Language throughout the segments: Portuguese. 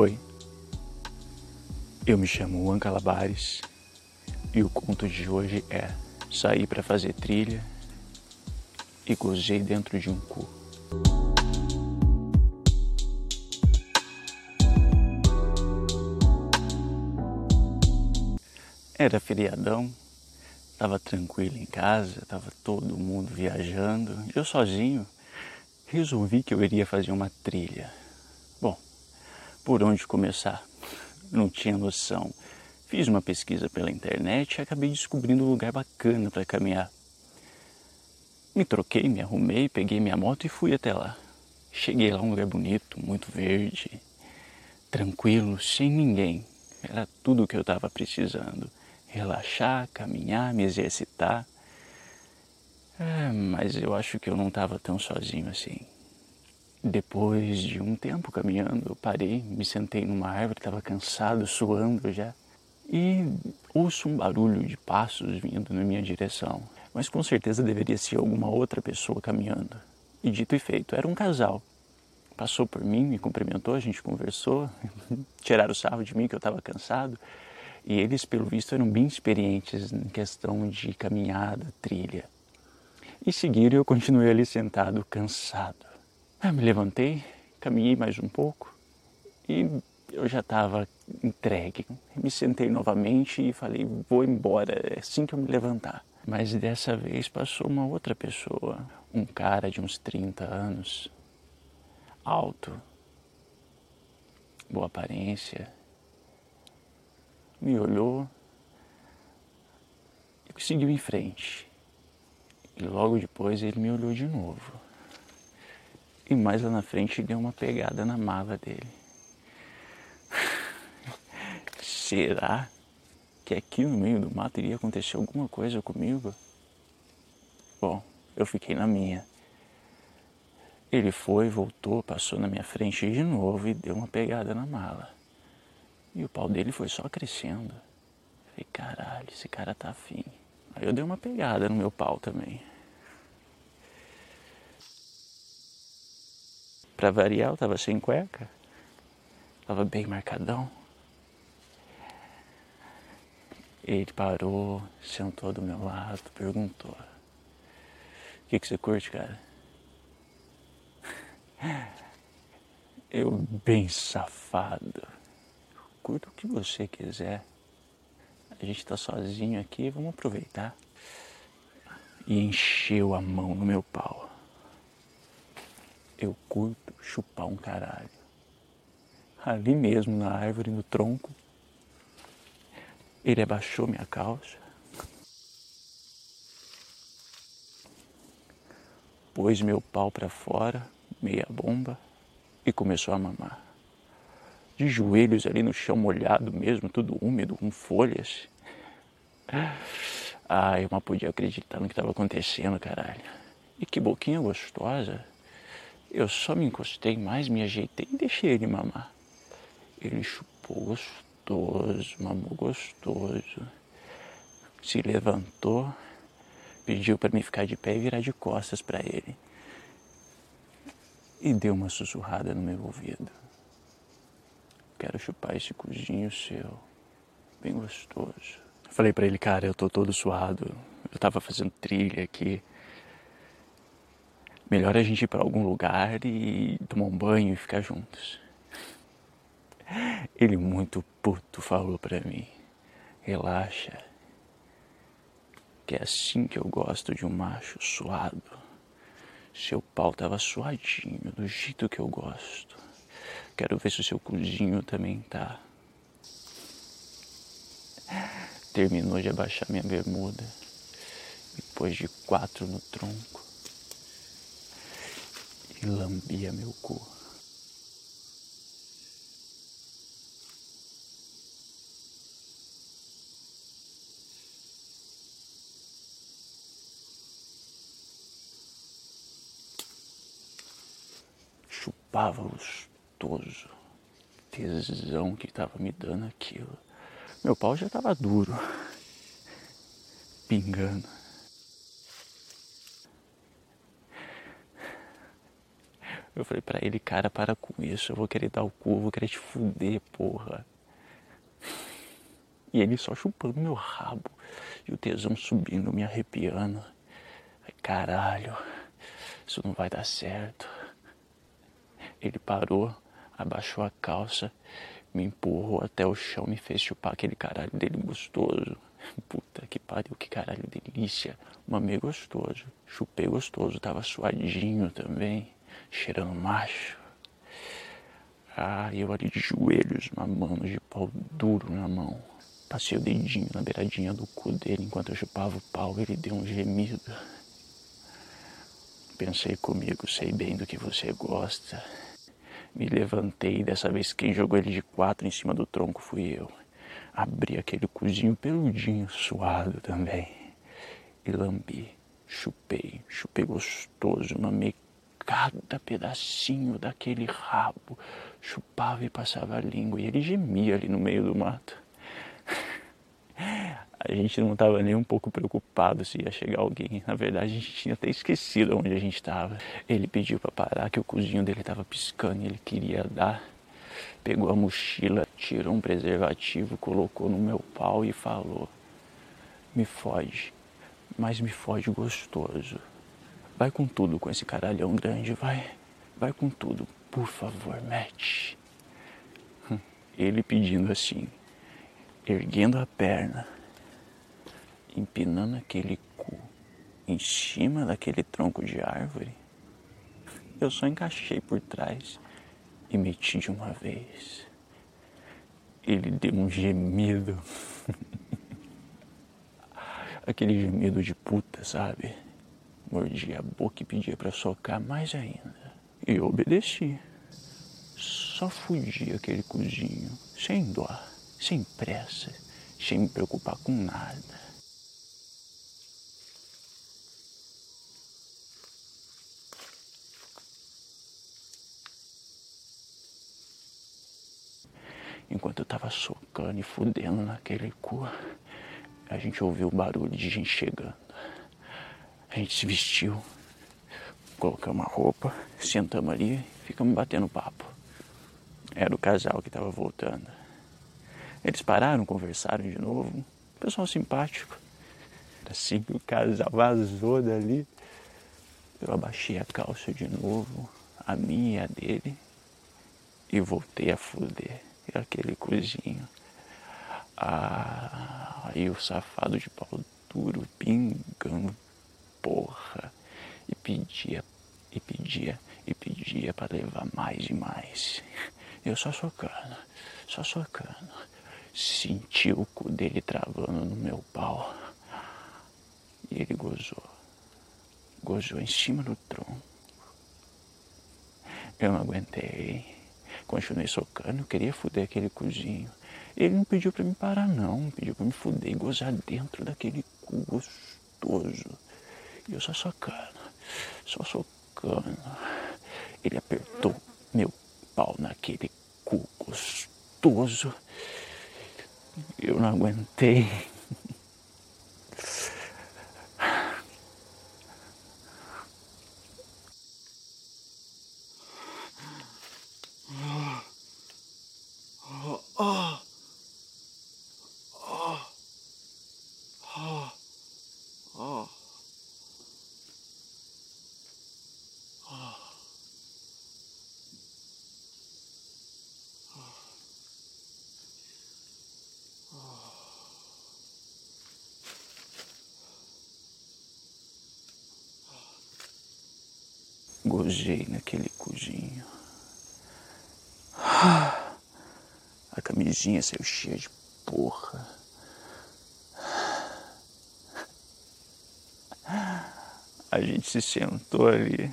Oi, eu me chamo Juan Calabares e o conto de hoje é Saí para fazer trilha e gozei dentro de um cu. Era feriadão, tava tranquilo em casa, tava todo mundo viajando, eu sozinho resolvi que eu iria fazer uma trilha. Por onde começar? Não tinha noção. Fiz uma pesquisa pela internet e acabei descobrindo um lugar bacana para caminhar. Me troquei, me arrumei, peguei minha moto e fui até lá. Cheguei lá um lugar bonito, muito verde, tranquilo, sem ninguém. Era tudo o que eu estava precisando. Relaxar, caminhar, me exercitar. É, mas eu acho que eu não estava tão sozinho assim. Depois de um tempo caminhando, eu parei, me sentei numa árvore, estava cansado, suando já, e ouço um barulho de passos vindo na minha direção. Mas com certeza deveria ser alguma outra pessoa caminhando. E dito e feito, era um casal. Passou por mim, me cumprimentou, a gente conversou, tiraram o sarro de mim que eu estava cansado. E eles, pelo visto, eram bem experientes em questão de caminhada, trilha. E seguiram eu continuei ali sentado, cansado. Eu me levantei, caminhei mais um pouco e eu já estava entregue. Me sentei novamente e falei: vou embora, é assim que eu me levantar. Mas dessa vez passou uma outra pessoa, um cara de uns 30 anos, alto, boa aparência, me olhou e seguiu em frente. E logo depois ele me olhou de novo. E mais lá na frente deu uma pegada na mala dele. Será que aqui no meio do mato iria acontecer alguma coisa comigo? Bom, eu fiquei na minha. Ele foi, voltou, passou na minha frente de novo e deu uma pegada na mala. E o pau dele foi só crescendo. Falei, caralho, esse cara tá afim. Aí eu dei uma pegada no meu pau também. Para variar, eu tava sem cueca. Tava bem marcadão. Ele parou, sentou do meu lado, perguntou: O que, que você curte, cara? Eu, bem safado, curto o que você quiser. A gente tá sozinho aqui, vamos aproveitar. E encheu a mão no meu pau eu curto chupar um caralho. Ali mesmo na árvore, no tronco, ele abaixou minha calça, pôs meu pau para fora, meia bomba, e começou a mamar. De joelhos ali no chão molhado mesmo, tudo úmido, com folhas. Ah, eu não podia acreditar no que estava acontecendo, caralho. E que boquinha gostosa. Eu só me encostei mais, me ajeitei e deixei ele mamar. Ele chupou gostoso, mamou gostoso. Se levantou, pediu para me ficar de pé e virar de costas para ele. E deu uma sussurrada no meu ouvido. Quero chupar esse cozinho seu, bem gostoso. Falei para ele, cara, eu tô todo suado. Eu tava fazendo trilha aqui melhor a gente ir para algum lugar e tomar um banho e ficar juntos. Ele muito puto falou para mim: "Relaxa. Que é assim que eu gosto de um macho suado. Seu pau tava suadinho, do jeito que eu gosto. Quero ver se o seu cozinho também tá." Terminou de abaixar minha bermuda. Depois de quatro no tronco e lambia meu cu. Chupava gostoso, tesão que estava me dando aquilo. Meu pau já estava duro, pingando. Eu falei pra ele, cara, para com isso, eu vou querer dar o cu, eu vou querer te fuder, porra. E ele só chupando meu rabo. E o tesão subindo, me arrepiando. Caralho, isso não vai dar certo. Ele parou, abaixou a calça, me empurrou até o chão, me fez chupar aquele caralho dele gostoso. Puta que pariu, que caralho delícia. Mamei gostoso, chupei gostoso, tava suadinho também, cheirando macho. Ah, eu ali de joelhos, mamando de pau duro na mão. Passei o dedinho na beiradinha do cu dele enquanto eu chupava o pau, ele deu um gemido. Pensei comigo, sei bem do que você gosta. Me levantei, dessa vez quem jogou ele de quatro em cima do tronco fui eu. Abri aquele cozinho peludinho, suado também. E lambi, chupei, chupei gostoso, mamei cada pedacinho daquele rabo. Chupava e passava a língua e ele gemia ali no meio do mato. A gente não estava nem um pouco preocupado se ia chegar alguém. Na verdade, a gente tinha até esquecido onde a gente estava. Ele pediu para parar, que o cozinho dele estava piscando e ele queria dar. Pegou a mochila, tirou um preservativo, colocou no meu pau e falou: Me foge, mas me foge gostoso. Vai com tudo com esse caralhão grande, vai. Vai com tudo, por favor, mete. Ele pedindo assim, erguendo a perna empinando aquele cu em cima daquele tronco de árvore, eu só encaixei por trás e meti de uma vez. Ele deu um gemido. Aquele gemido de puta, sabe? Mordia a boca e pedia para socar mais ainda. E eu obedeci. Só fudi aquele cozinho, sem dó, sem pressa, sem me preocupar com nada. Enquanto eu tava socando e fudendo naquele cu, a gente ouviu o barulho de gente chegando. A gente se vestiu, colocamos a roupa, sentamos ali e ficamos batendo papo. Era o casal que estava voltando. Eles pararam, conversaram de novo. Pessoal simpático. Assim que o casal vazou dali, eu abaixei a calça de novo, a minha e a dele, e voltei a fuder aquele cozinho. Ah, aí o safado de pau duro pingando, porra, e pedia, e pedia, e pedia para levar mais e mais. Eu só socando, só socando. Senti o cu dele travando no meu pau. E ele gozou. Gozou em cima do tronco. Eu não aguentei. Continuei socando, queria fuder aquele cozinho. Ele não pediu para me parar, não. Pediu para me fuder e gozar dentro daquele cu gostoso. Eu só socando, só socando. Ele apertou meu pau naquele cu gostoso. Eu não aguentei. Gozei naquele cozinho. A camisinha saiu cheia de porra. A gente se sentou ali,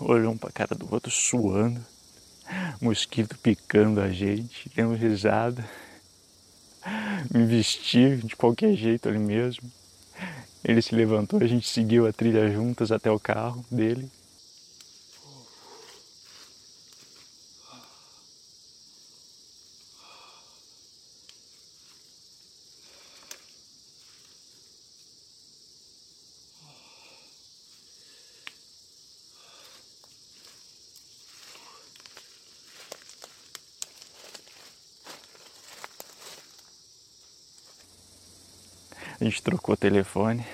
olhou um pra cara do outro, suando, mosquito picando a gente, dando risada. Me vesti de qualquer jeito ali mesmo. Ele se levantou, a gente seguiu a trilha juntas até o carro dele. A gente trocou o telefone.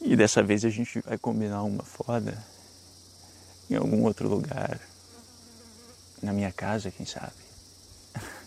E dessa vez a gente vai combinar uma foda em algum outro lugar. Na minha casa, quem sabe.